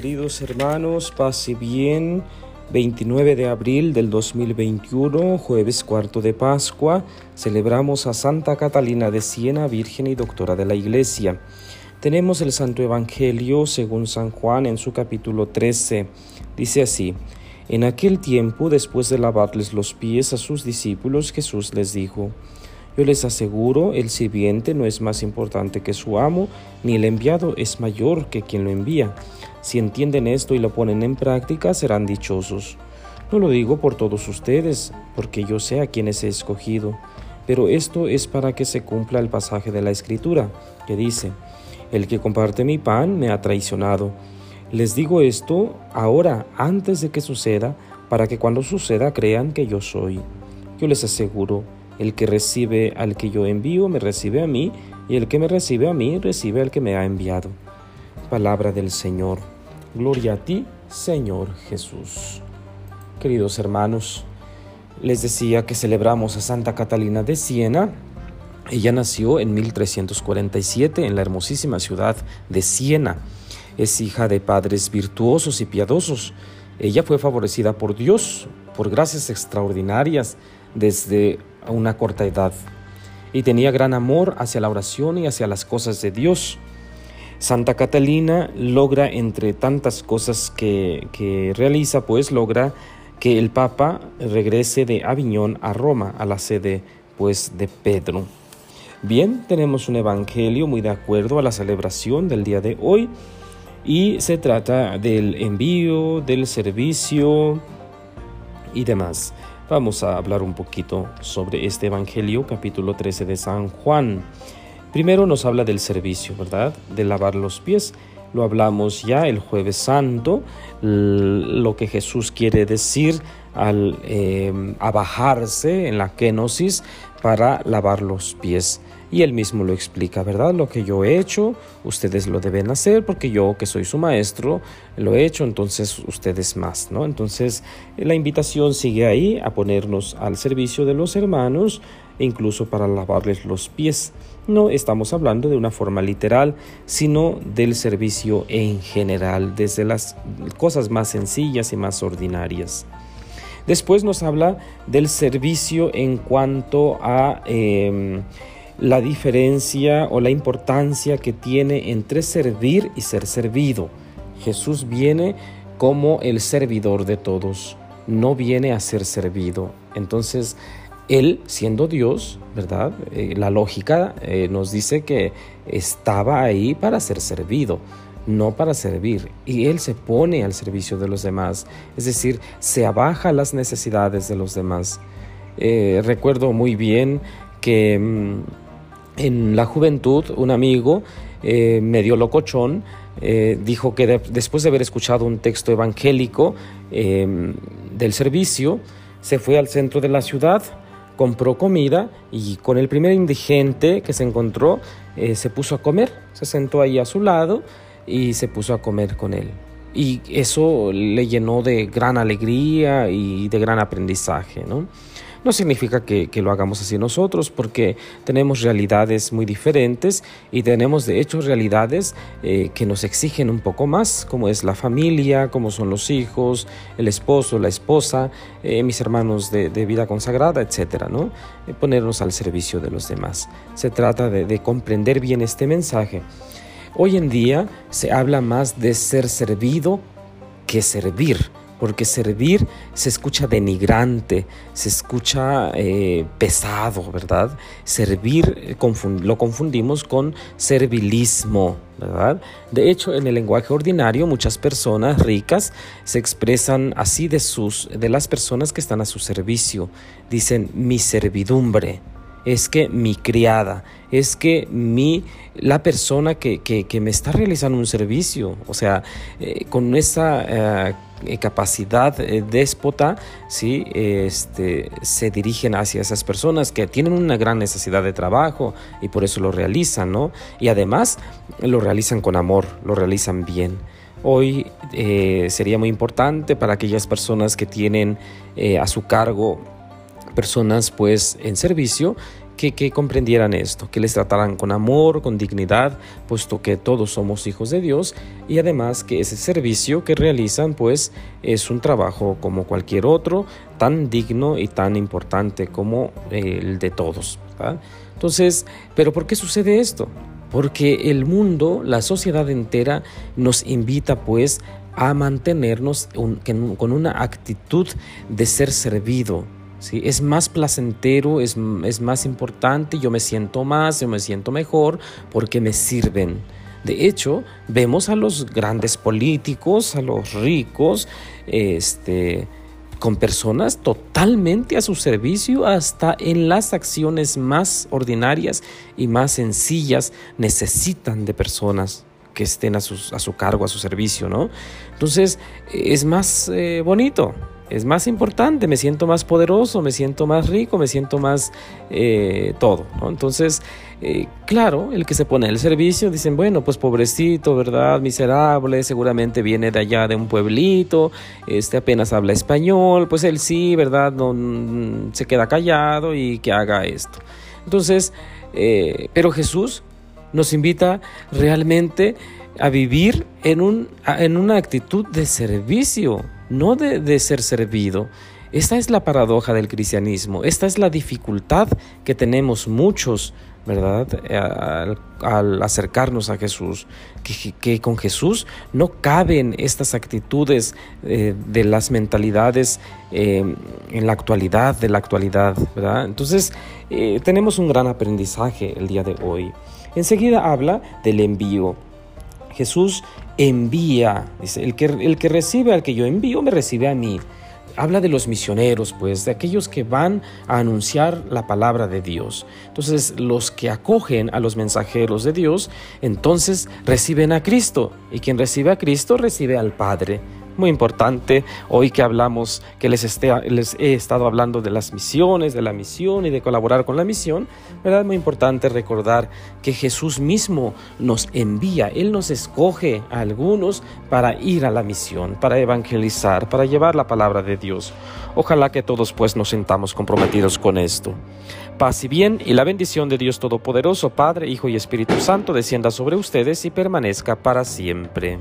queridos hermanos, pase bien. 29 de abril del 2021, jueves cuarto de Pascua, celebramos a Santa Catalina de Siena, Virgen y Doctora de la Iglesia. Tenemos el Santo Evangelio según San Juan en su capítulo 13. Dice así, en aquel tiempo, después de lavarles los pies a sus discípulos, Jesús les dijo, yo les aseguro, el sirviente no es más importante que su amo, ni el enviado es mayor que quien lo envía. Si entienden esto y lo ponen en práctica, serán dichosos. No lo digo por todos ustedes, porque yo sé a quienes he escogido, pero esto es para que se cumpla el pasaje de la Escritura, que dice, El que comparte mi pan me ha traicionado. Les digo esto ahora, antes de que suceda, para que cuando suceda crean que yo soy. Yo les aseguro, el que recibe al que yo envío me recibe a mí, y el que me recibe a mí recibe al que me ha enviado. Palabra del Señor. Gloria a ti, Señor Jesús. Queridos hermanos, les decía que celebramos a Santa Catalina de Siena. Ella nació en 1347 en la hermosísima ciudad de Siena. Es hija de padres virtuosos y piadosos. Ella fue favorecida por Dios por gracias extraordinarias desde una corta edad y tenía gran amor hacia la oración y hacia las cosas de Dios. Santa Catalina logra, entre tantas cosas que, realiza, pues logra que el Papa regrese de Aviñón a Roma, a la sede pues de Pedro. Bien, tenemos un evangelio muy de acuerdo a la celebración del día de hoy y se trata del envío, del servicio y demás. Vamos a hablar un poquito sobre este Evangelio, capítulo 13 de San Juan. Primero nos habla del servicio, ¿verdad? De lavar los pies. Lo hablamos ya el jueves santo, lo que Jesús quiere decir al eh, abajarse en la kenosis para lavar los pies. Y él mismo lo explica, ¿verdad? Lo que yo he hecho, ustedes lo deben hacer porque yo que soy su maestro, lo he hecho, entonces ustedes más, ¿no? Entonces la invitación sigue ahí a ponernos al servicio de los hermanos, incluso para lavarles los pies. No estamos hablando de una forma literal, sino del servicio en general, desde las cosas más sencillas y más ordinarias. Después nos habla del servicio en cuanto a... Em, la diferencia o la importancia que tiene entre servir y ser servido. Jesús viene como el servidor de todos, no viene a ser servido. Entonces, Él, siendo Dios, ¿verdad? Eh, la lógica eh, nos dice que estaba ahí para ser servido, no para servir. Y Él se pone al servicio de los demás, es decir, se abaja las necesidades de los demás. Eh, recuerdo muy bien que... Mm, en la juventud, un amigo eh, medio locochón eh, dijo que después de haber escuchado un texto evangélico em, del servicio, se fue al centro de la ciudad, compró comida y con el primer indigente que se encontró eh, se puso a comer, se sentó ahí a su lado y se puso a comer con él. Y eso le llenó de gran alegría y de gran aprendizaje, ¿no? No significa que, lo hagamos así nosotros, porque tenemos realidades muy diferentes y tenemos de hecho realidades eh, que nos exigen un poco más, como es la familia, como son los hijos, el esposo, la esposa, eh, mis hermanos de, vida consagrada, etcétera, ¿no? Eh, ponernos al servicio de los demás. Se trata de comprender bien este mensaje. Hoy en día se habla más de ser servido que servir porque servir se escucha denigrante, se escucha eh, pesado, ¿verdad? Servir eh, lo confundimos con servilismo, ¿verdad? De hecho, en el lenguaje ordinario, muchas personas ricas se expresan así de, sus, de las personas que están a su servicio. Dicen mi servidumbre, es que mi criada, es que mi, la persona que, me está realizando un servicio, o sea, eh, con esa capacidad eh, déspota, ¿sí? este, se dirigen hacia esas personas que tienen una gran necesidad de trabajo y por eso lo realizan, ¿no? Y además lo realizan con amor, lo realizan bien. Hoy sería muy importante para aquellas personas que tienen a su cargo personas pues en servicio que, comprendieran esto, que les trataran con amor, con dignidad, puesto que todos somos hijos de Dios y además que ese servicio que realizan pues es un trabajo como cualquier otro, tan digno y tan importante como el de todos. Entonces, ¿pero por qué sucede esto? Porque el mundo, la sociedad entera nos invita pues a mantenernos con una actitud de ser servido, ¿sí? Es más placentero, es, es más importante, yo me siento más, yo me siento mejor porque me sirven. De hecho, vemos a los grandes políticos, a los ricos, este, con personas totalmente a su servicio, hasta en las acciones más ordinarias y más sencillas necesitan de personas que estén a, a su cargo, a su servicio, ¿no? Entonces, es más eh, bonito, es más importante, me siento más poderoso, me siento más rico, me siento más eh, todo. Entonces, eh, claro, el que se pone el servicio, dicen, bueno, pues pobrecito, ¿verdad? Miserable, seguramente viene de allá de un pueblito, este apenas habla español, pues él sí, ¿verdad? No, mm, se queda callado y que haga esto. Entonces, eh, pero Jesús nos invita realmente a vivir en, un, en una actitud de servicio no de, ser servido. Esta es la paradoja del cristianismo, esta es la dificultad que tenemos muchos, ¿verdad? Al, acercarnos a Jesús, que, con Jesús no caben estas actitudes eh, de las mentalidades eh, en la actualidad, de la actualidad, ¿verdad? Entonces, eh, tenemos un gran aprendizaje el día de hoy. Enseguida habla del envío. Jesús envía, dice, el que, el que recibe al que yo envío me recibe a mí. Habla de los misioneros, pues, de aquellos que van a anunciar la palabra de Dios. Entonces, los que acogen a los mensajeros de Dios, entonces reciben a Cristo. Y quien recibe a Cristo recibe al Padre muy importante hoy que hablamos, que les, esté, les he estado hablando de las misiones, de la misión y de colaborar con la misión, ¿verdad? Muy importante recordar que Jesús mismo nos envía, Él nos escoge a algunos para ir a la misión, para evangelizar, para llevar la palabra de Dios. Ojalá que todos pues nos sentamos comprometidos con esto. Paz y bien y la bendición de Dios Todopoderoso, Padre, Hijo y Espíritu Santo descienda sobre ustedes y permanezca para siempre.